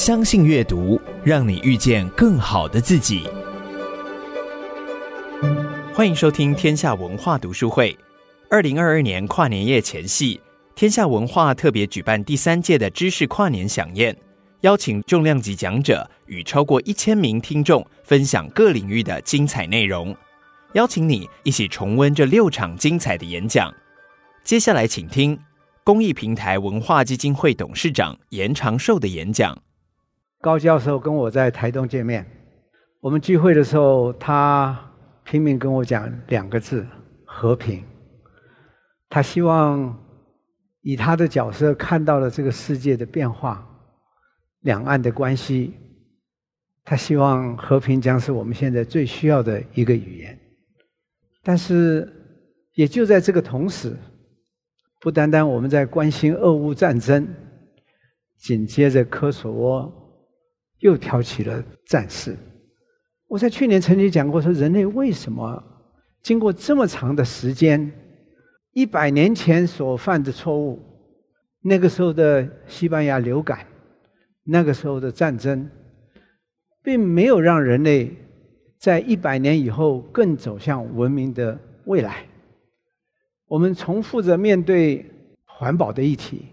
相信阅读，让你遇见更好的自己。欢迎收听天下文化读书会。二零二二年跨年夜前夕，天下文化特别举办第三届的知识跨年饗宴，邀请重量级讲者与超过一千名听众分享各领域的精彩内容，邀请你一起重温这六场精彩的演讲。接下来，请听公益平台文化基金会董事长严长寿的演讲。高教授跟我在台东见面，我们聚会的时候，他。拼命跟我讲两个字：和平。他希望以他的角色看到了这个世界的变化，两岸的关系。他希望和平将是我们现在最需要的一个语言。但是，也就在这个同时，不单单我们在关心俄乌战争，紧接着科索沃又挑起了战事。我在去年曾经讲过，说人类为什么经过这么长的时间，一百年前所犯的错误，那个时候的西班牙流感，那个时候的战争，并没有让人类在一百年以后更走向文明的未来。我们重复着面对环保的议题，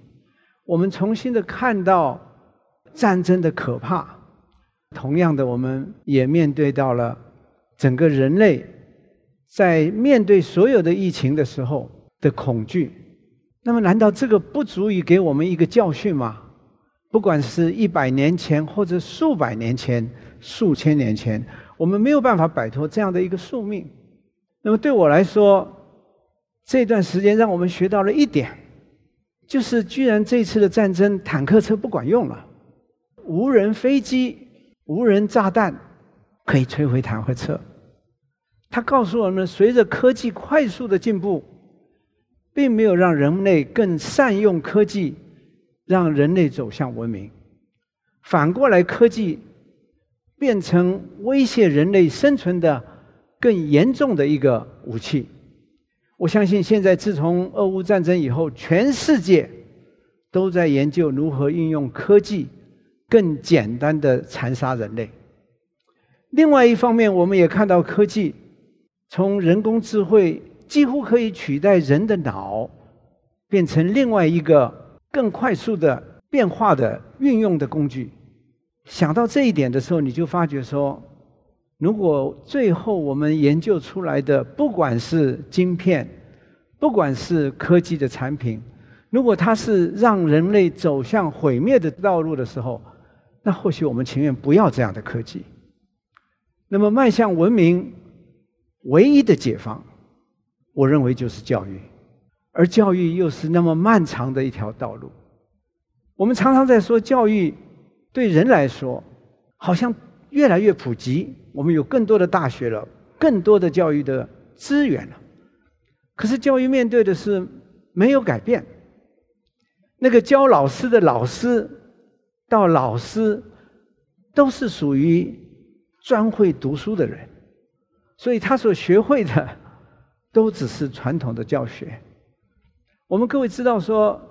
我们重新的看到战争的可怕。同样的，我们也面对到了整个人类在面对所有的疫情的时候的恐惧。那么，难道这个不足以给我们一个教训吗？不管是一百年前，或者数百年前、数千年前，我们没有办法摆脱这样的一个宿命。那么，对我来说，这段时间让我们学到了一点，就是居然这次的战争，坦克车不管用了，无人飞机。无人炸弹可以摧毁坦克车。他告诉我们，随着科技快速的进步，并没有让人类更善用科技，让人类走向文明。反过来，科技变成威胁人类生存的更严重的一个武器。我相信，现在自从俄乌战争以后，全世界都在研究如何运用科技。更简单的残杀人类。另外一方面，我们也看到科技从人工智慧几乎可以取代人的脑，变成另外一个更快速的变化的运用的工具。想到这一点的时候，你就发觉说，如果最后我们研究出来的，不管是晶片，不管是科技的产品，如果它是让人类走向毁灭的道路的时候，那或许我们情愿不要这样的科技。那么迈向文明，唯一的解放，我认为就是教育，而教育又是那么漫长的一条道路。我们常常在说教育对人来说，好像越来越普及，我们有更多的大学了，更多的教育的资源了。可是教育面对的是没有改变，那个教老师的老师。到老师都是属于专会读书的人，所以他所学会的都只是传统的教学。我们各位知道说，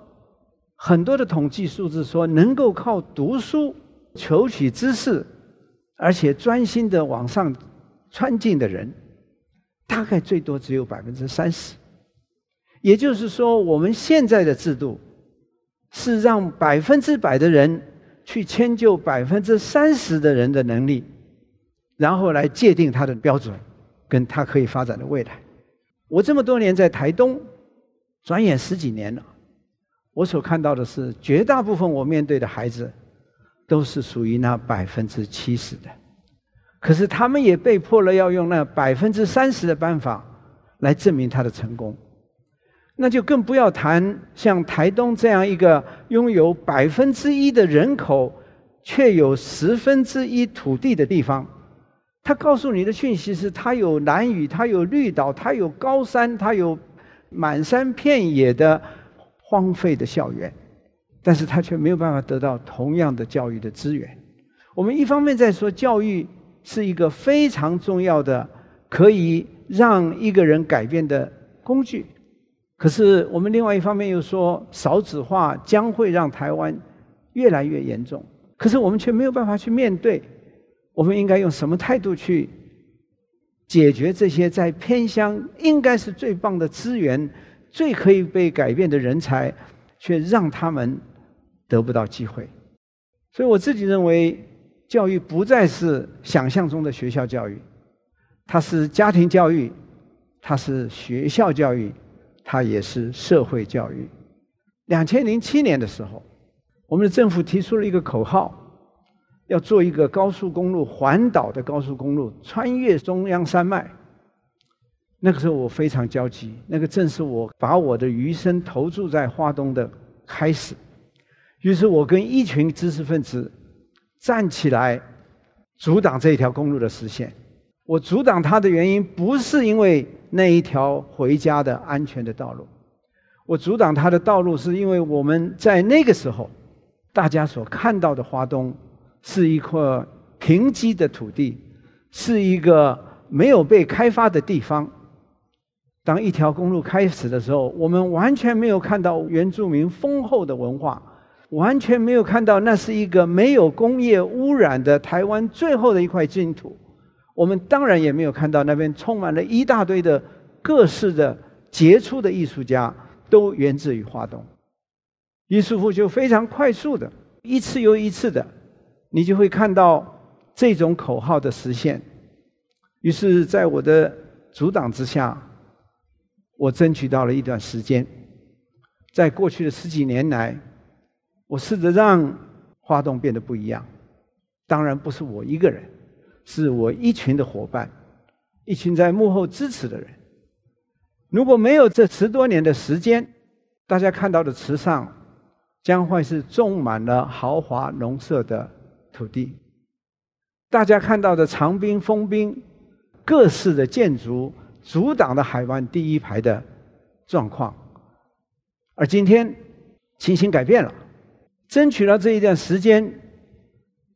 很多的统计数字说，能够靠读书求取知识，而且专心的往上穿进的人，大概最多只有百分之三十。也就是说，我们现在的制度是让百分之百的人。去迁就百分之三十的人的能力，然后来界定他的标准，跟他可以发展的未来。我这么多年在台东，转眼十几年了，我所看到的是，绝大部分我面对的孩子，都是属于那百分之七十的，可是他们也被迫了要用那百分之三十的办法来证明他的成功。那就更不要谈像台东这样一个拥有百分之一的人口，却有十分之一土地的地方。他告诉你的讯息是：他有蓝雨，他有绿岛，他有高山，他有满山遍野的荒废的校园，但是他却没有办法得到同样的教育的资源。我们一方面在说教育是一个非常重要的，可以让一个人改变的工具。可是，我们另外一方面又说，少子化将会让台湾越来越严重。可是我们却没有办法去面对。我们应该用什么态度去解决这些在偏乡应该是最棒的资源、最可以被改变的人才，却让他们得不到机会？所以我自己认为，教育不再是想象中的学校教育，它是家庭教育，它是学校教育，它也是社会教育。两千零七年的时候，我们的政府提出了一个口号。要做一个高速公路环岛的高速公路，穿越中央山脉。那个时候我非常焦急，那个正是我把我的余生投注在华东的开始。于是我跟一群知识分子站起来，阻挡这条公路的实现。我阻挡它的原因，不是因为那一条回家的安全的道路，我阻挡它的道路，是因为我们在那个时候，大家所看到的华东。是一块贫瘠的土地，是一个没有被开发的地方。当一条公路开始的时候，我们完全没有看到原住民丰厚的文化，完全没有看到那是一个没有工业污染的台湾最后的一块净土。我们当然也没有看到那边充满了一大堆的各式的杰出的艺术家，都源自于花东。于是乎，就非常快速的，一次又一次的。你就会看到这种口号的实现。于是，在我的阻挡之下，我争取到了一段时间。在过去的十几年来，我试着让花东变得不一样。当然，不是我一个人，是我一群的伙伴，一群在幕后支持的人。如果没有这十多年的时间，大家看到的池上将会是种满了豪华农舍的。土地，大家看到的长滨、丰滨，各式的建筑阻挡了海湾第一排的状况。而今天情形改变了，争取了这一段时间，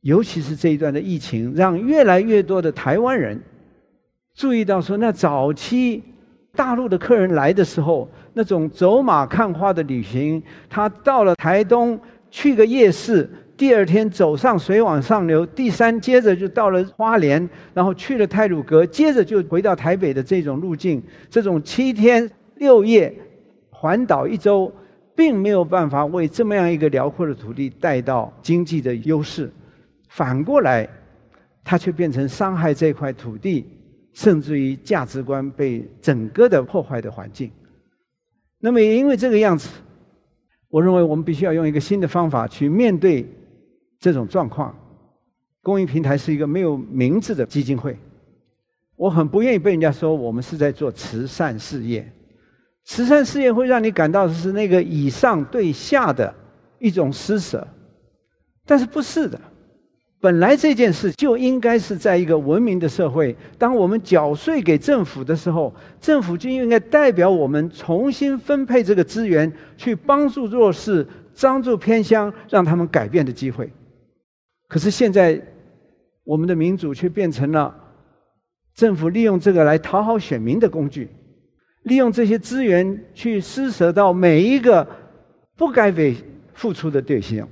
尤其是这一段的疫情，让越来越多的台湾人注意到说，那早期大陆的客人来的时候，那种走马看花的旅行，他到了台东去个夜市。第二天走上水往上流，第三接着就到了花莲，然后去了太鲁阁，接着就回到台北的这种路径，这种七天六夜环岛一周，并没有办法为这么样一个辽阔的土地带到经济的优势，反过来，它却变成伤害这块土地，甚至于价值观被整个的破坏的环境。那么也因为这个样子，我认为我们必须要用一个新的方法去面对。这种状况，公益平台是一个没有名字的基金会。我很不愿意被人家说我们是在做慈善事业。慈善事业会让你感到是那个以上对下的一种施舍，但是不是的。本来这件事就应该是在一个文明的社会，当我们缴税给政府的时候，政府就应该代表我们重新分配这个资源，去帮助弱势，帮助偏乡，让他们改变的机会。可是现在，我们的民主却变成了政府利用这个来讨好选民的工具，利用这些资源去施舍到每一个不该被付出的对象。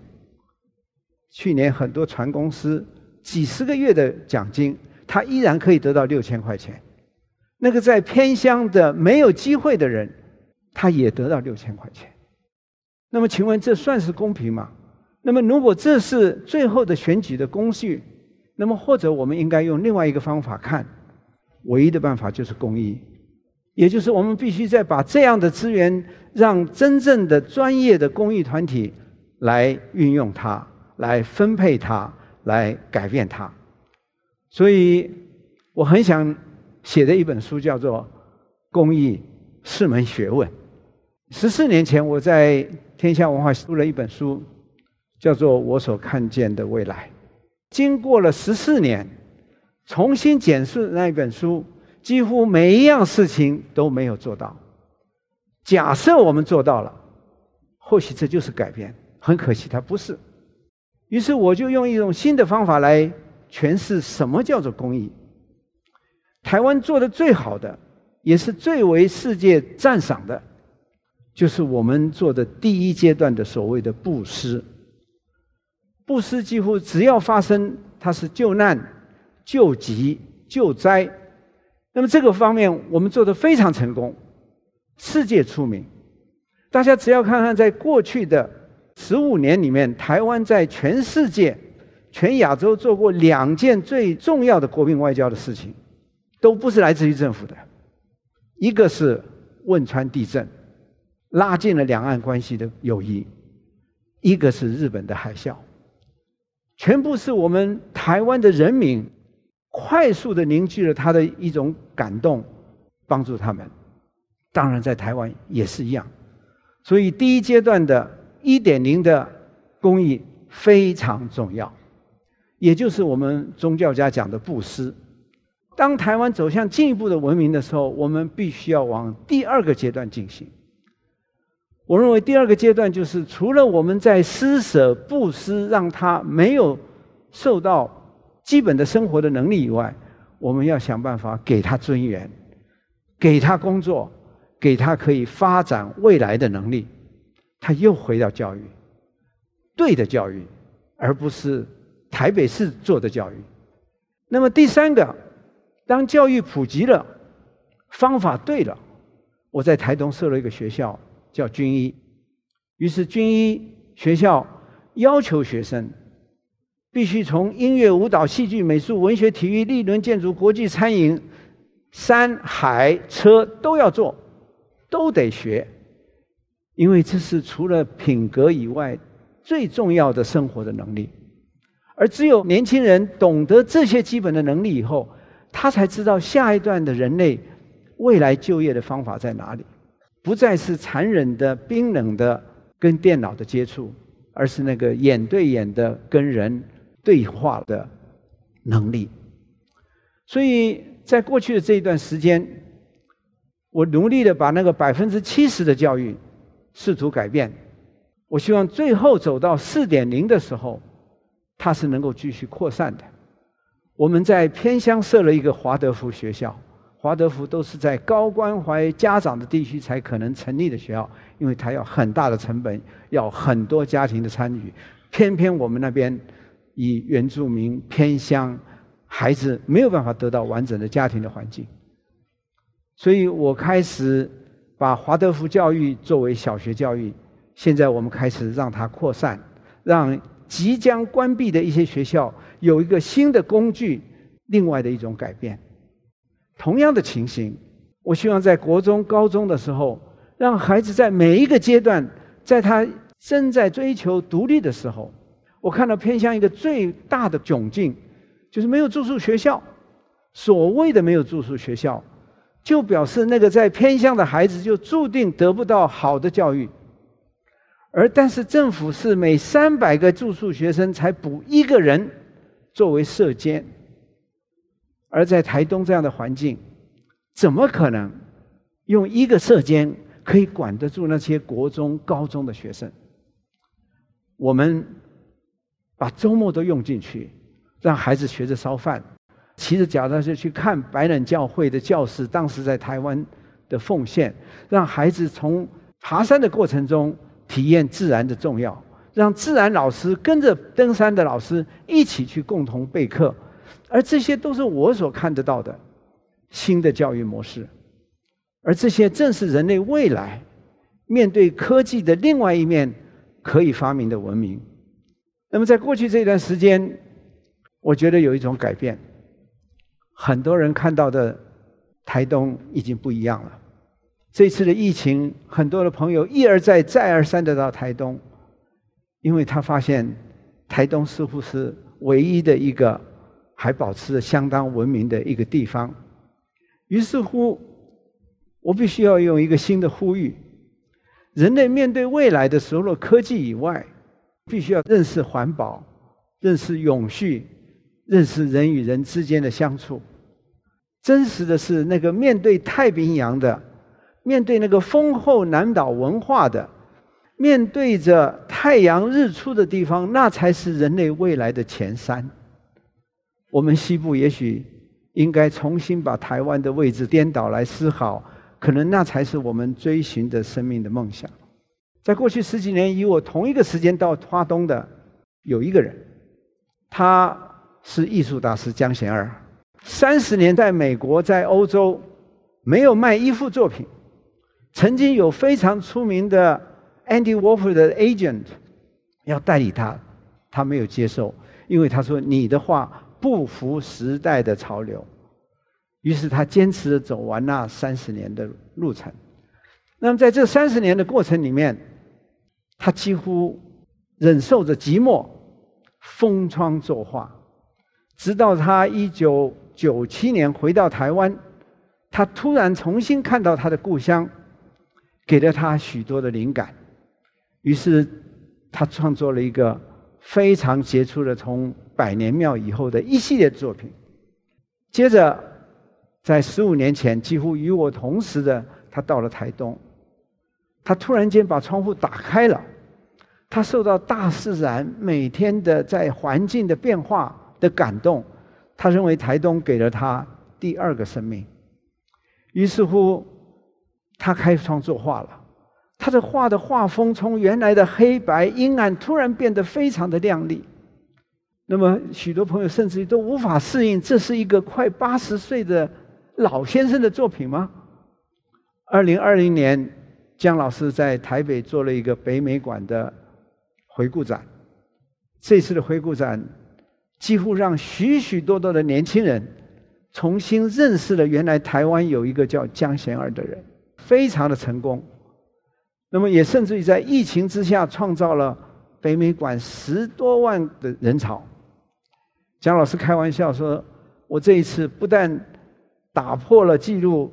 去年很多船公司几十个月的奖金，他依然可以得到六千块钱；那个在偏乡的没有机会的人，他也得到六千块钱。那么，请问这算是公平吗？那么，如果这是最后的选举的工序，那么或者我们应该用另外一个方法看，唯一的办法就是公益，也就是我们必须再把这样的资源，让真正的专业的公益团体来运用它，来分配它，来改变它。所以，我很想写的一本书叫做《公益是门学问》。十四年前，我在天下文化出了一本书。叫做我所看见的未来。经过了十四年，重新检视那一本书，几乎每一样事情都没有做到。假设我们做到了，或许这就是改变。很可惜，它不是。于是我就用一种新的方法来诠释什么叫做公益。台湾做的最好的，也是最为世界赞赏的，就是我们做的第一阶段的所谓的布施。布施几乎只要发生，它是救难、救急、救灾。那么这个方面我们做的非常成功，世界出名。大家只要看看，在过去的十五年里面，台湾在全世界、全亚洲做过两件最重要的国民外交的事情，都不是来自于政府的。一个是汶川地震，拉近了两岸关系的友谊；一个是日本的海啸，全部是我们台湾的人民快速的凝聚了他的一种感动，帮助他们。当然，在台湾也是一样。所以，第一阶段的一点零的公益非常重要，也就是我们宗教家讲的布施。当台湾走向进一步的文明的时候，我们必须要往第二个阶段进行。我认为第二个阶段就是，除了我们在施舍布施，让他没有受到基本的生活的能力以外，我们要想办法给他尊严，给他工作，给他可以发展未来的能力。他又回到教育，对的教育，而不是台北市做的教育。那么第三个。当教育普及了，方法对了，我在台东设了一个学校，叫军医。于是军医学校要求学生必须从音乐、舞蹈、戏剧、美术、文学、体育、立轮、建筑、国际、餐饮、山海车都要做，都得学，因为这是除了品格以外最重要的生活的能力。而只有年轻人懂得这些基本的能力以后，他才知道下一段的人类未来就业的方法在哪里，不再是残忍的、冰冷的跟电脑的接触，而是那个眼对眼的跟人对话的能力。所以在过去的这一段时间，我努力的把那个百分之七十的教育试图改变。我希望最后走到四点零的时候，它是能够继续扩散的。我们在偏乡设了一个华德福学校，华德福都是在高关怀家长的地区才可能成立的学校，因为它要很大的成本，要很多家庭的参与。偏偏我们那边以原住民偏乡，孩子没有办法得到完整的家庭的环境，所以我开始把华德福教育作为小学教育。现在我们开始让它扩散，让即将关闭的一些学校。有一个新的工具，另外的一种改变。同样的情形，我希望在国中、高中的时候，让孩子在每一个阶段，在他正在追求独立的时候，我看到偏向一个最大的窘境，就是没有住宿学校。所谓的没有住宿学校，就表示那个在偏乡的孩子就注定得不到好的教育。而但是政府是每三百个住宿学生才补一个人。作为社监，而在台东这样的环境，怎么可能用一个社监可以管得住那些国中、高中的学生？我们把周末都用进去，让孩子学着烧饭，骑着脚踏车去看白冷教会的教士当时在台湾的奉献，让孩子从爬山的过程中体验自然的重要。让自然老师跟着登山的老师一起去共同备课，而这些都是我所看得到的新的教育模式，而这些正是人类未来面对科技的另外一面可以发明的文明。那么，在过去这段时间，我觉得有一种改变，很多人看到的台东已经不一样了。这次的疫情，很多的朋友一而再、再而三的到台东。因为他发现，台东似乎是唯一的一个还保持着相当文明的一个地方。于是乎，我必须要用一个新的呼吁：人类面对未来的除了科技以外，必须要认识环保、认识永续、认识人与人之间的相处。真实的是，那个面对太平洋的，面对那个丰厚南岛文化的。面对着太阳日出的地方，那才是人类未来的前山。我们西部也许应该重新把台湾的位置颠倒来思考，可能那才是我们追寻的生命的梦想。在过去十几年，与我同一个时间到花东的有一个人，他是艺术大师江贤二，三十年代美国在欧洲没有卖一幅作品，曾经有非常出名的 Andy Warhol 的 agent 要代理他，他没有接受，因为他说你的画不符时代的潮流。于是他坚持走完那三十年的路程。那么在这三十年的过程里面，他几乎忍受着寂寞，封窗作画，直到他一九九七年回到台湾，他突然重新看到他的故乡，给了他许多的灵感。于是他创作了一个非常杰出的从百年庙以后的一系列作品。接着，在十五年前，几乎与我同时的，他到了台东。他突然间把窗户打开了，他受到大自然每天的在环境的变化的感动，他认为台东给了他第二个生命。于是乎，他开创作画了。他的画的画风从原来的黑白阴暗，突然变得非常的亮丽。那么许多朋友甚至于都无法适应，这是一个快八十岁的老先生的作品吗？二零二零年。姜老师在台北做了一个北美馆的回顾展，这次的回顾展几乎让许许多多的年轻人重新认识了原来台湾有一个叫江贤二的人，非常的成功。那么也甚至于在疫情之下创造了北美馆十多万的人潮。江老师开玩笑说：“我这一次不但打破了纪录，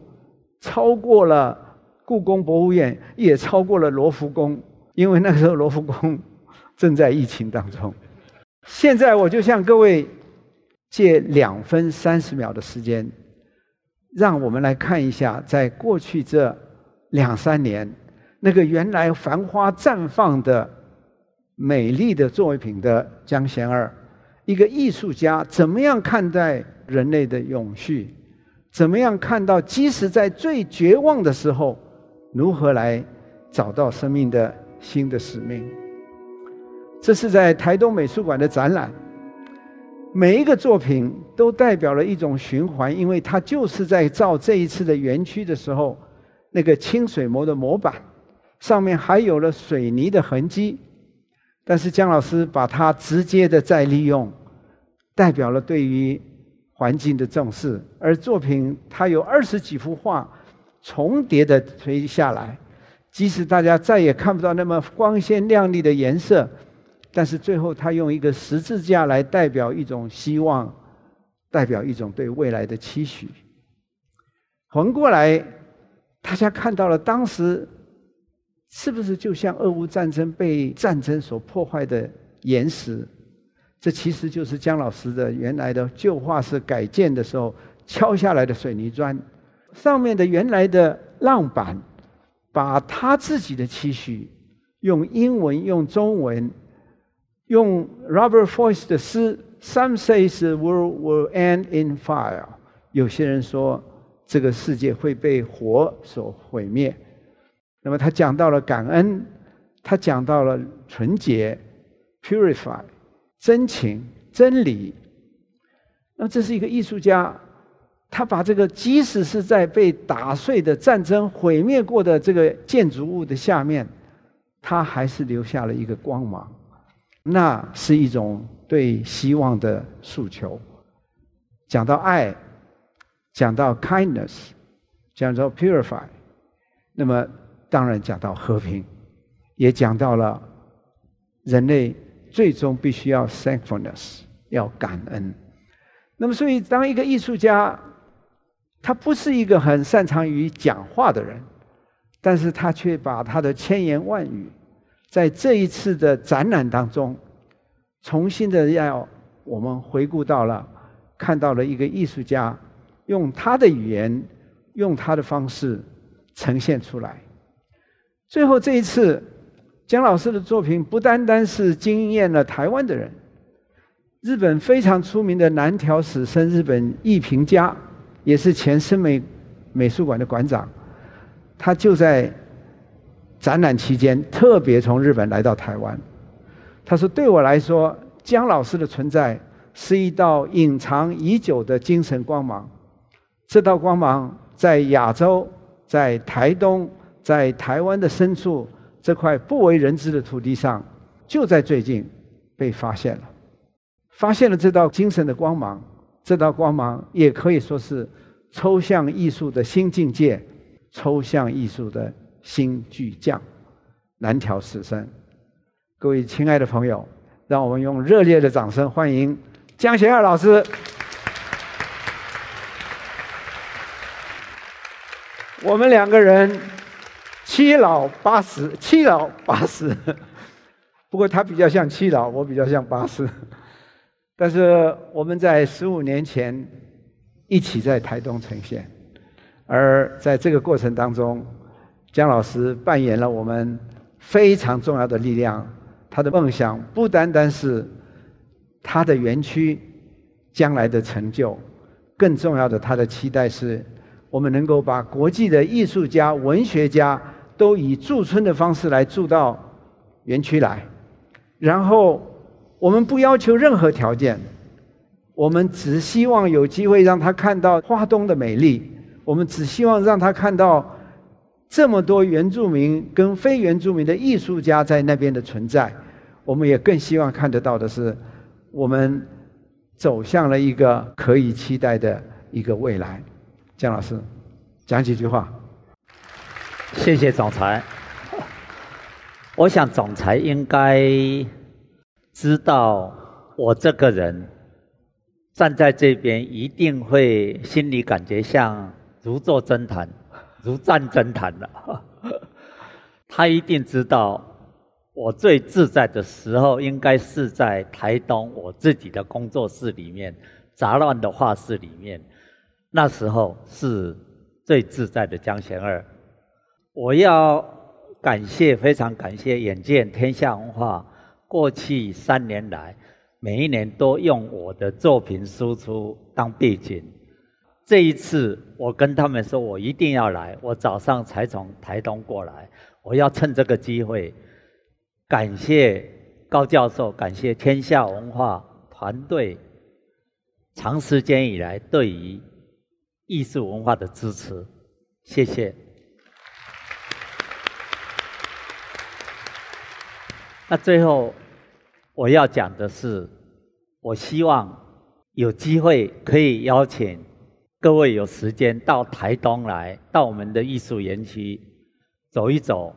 超过了。”故宫博物院也超过了罗浮宫，因为那个时候罗浮宫正在疫情当中。现在我就向各位借两分三十秒的时间，让我们来看一下，在过去这两三年，那个原来繁花绽放的美丽的作品的江贤二，一个艺术家，怎么样看待人类的永续？怎么样看到，即使在最绝望的时候，如何来找到生命的新的使命？这是在台东美术馆的展览。每一个作品都代表了一种循环，因为它就是在造这一次的园区的时候，那个清水模的模板上面还有了水泥的痕迹。但是江老师把它直接的再利用，代表了对于环境的重视。而作品它有二十几幅画。重叠的垂下来，即使大家再也看不到那么光鲜亮丽的颜色，但是最后他用一个十字架来代表一种希望，代表一种对未来的期许。横过来，大家看到了当时是不是就像俄乌战争被战争所破坏的岩石？这其实就是姜老师的原来的旧画室改建的时候敲下来的水泥砖。上面的原来的浪板，把他自己的期许用英文、用中文、用 Robert Frost 的诗，Some say the world will end in fire。有些人说这个世界会被火所毁灭。那么他讲到了感恩，他讲到了纯洁，purify，真情、真理。那么这是一个艺术家。他把这个，即使是在被打碎的战争毁灭过的这个建筑物的下面，他还是留下了一个光芒。那是一种对希望的诉求。讲到爱，讲到 kindness，讲到 purify，那么当然讲到和平，也讲到了人类最终必须要 thankfulness，要感恩。那么，所以当一个艺术家，他不是一个很擅长于讲话的人，但是他却把他的千言万语，在这一次的展览当中，重新的要我们回顾到了，看到了一个艺术家用他的语言，用他的方式呈现出来。最后这一次，姜老师的作品不单单是惊艳了台湾的人，日本非常出名的南条史生，日本艺评家。也是前森美美术馆的馆长，他就在展览期间特别从日本来到台湾。他说：“对我来说，姜老师的存在是一道隐藏已久的精神光芒。这道光芒在亚洲，在台东，在台湾的深处这块不为人知的土地上，就在最近被发现了。发现了这道精神的光芒，这道光芒也可以说是抽象艺术的新境界，抽象艺术的新巨匠，南条实生。各位亲爱的朋友，让我们用热烈的掌声欢迎江贤二老师。我们两个人七老八十，七老八十。不过他比较像七老，我比较像八十。但是我们在十五年前一起在台东呈现，而在这个过程当中，江老师扮演了我们非常重要的力量。他的梦想不单单是他的园区将来的成就，更重要的，他的期待是。我们能够把国际的艺术家、文学家都以驻村的方式来住到园区来，然后我们不要求任何条件，我们只希望有机会让他看到花东的美丽，我们只希望让他看到这么多原住民跟非原住民的艺术家在那边的存在，我们也更希望看得到的是，我们走向了一个可以期待的一个未来。江老师，讲几句话。谢谢总裁。我想总裁应该知道，我这个人站在这边，一定会心里感觉像如坐针毯，如站针毯的。他一定知道，我最自在的时候，应该是在台东我自己的工作室里面，杂乱的画室里面。那时候是最自在的江贤二，我要感谢，非常感谢远见天下文化，过去三年来，每一年都用我的作品输出当背景。这一次我跟他们说，我一定要来，我早上才从台东过来，我要趁这个机会，感谢高教授，感谢天下文化团队，长时间以来对于。艺术文化的支持，谢谢。那最后我要讲的是，我希望有机会可以邀请各位有时间到台东来，到我们的艺术园区走一走。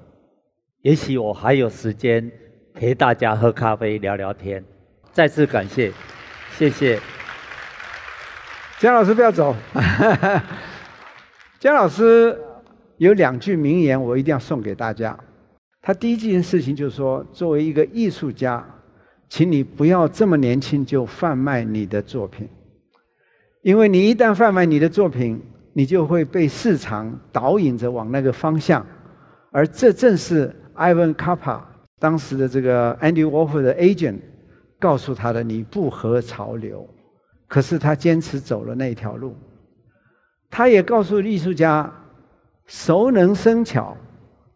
也许我还有时间陪大家喝咖啡聊聊天。再次感谢，谢谢。江老师不要走，江老师有两句名言，我一定要送给大家。他第一件事情就是说，作为一个艺术家，请你不要这么年轻就贩卖你的作品，因为你一旦贩卖你的作品，你就会被市场导引着往那个方向，而这正是 Ivan Kapa 当时的这个 Andy Warhol 的 agent 告诉他的：你不合潮流。可是他坚持走了那条路，他也告诉艺术家，熟能生巧，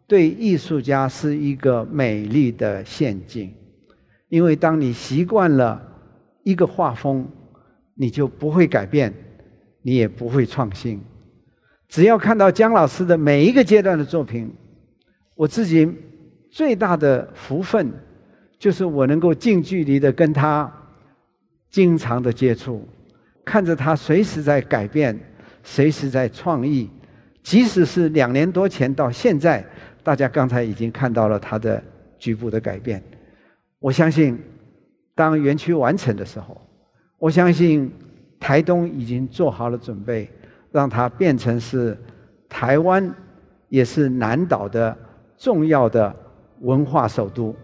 对艺术家是一个美丽的陷阱，因为当你习惯了一个画风，你就不会改变，你也不会创新。只要看到江老师的每一个阶段的作品，我自己最大的福分，就是我能够近距离的跟他。经常的接触，看着他随时在改变，随时在创意，即使是两年多前到现在，大家刚才已经看到了他的局部的改变。我相信，当园区完成的时候，我相信台东已经做好了准备，让它变成是台湾，也是南岛的重要的文化首都。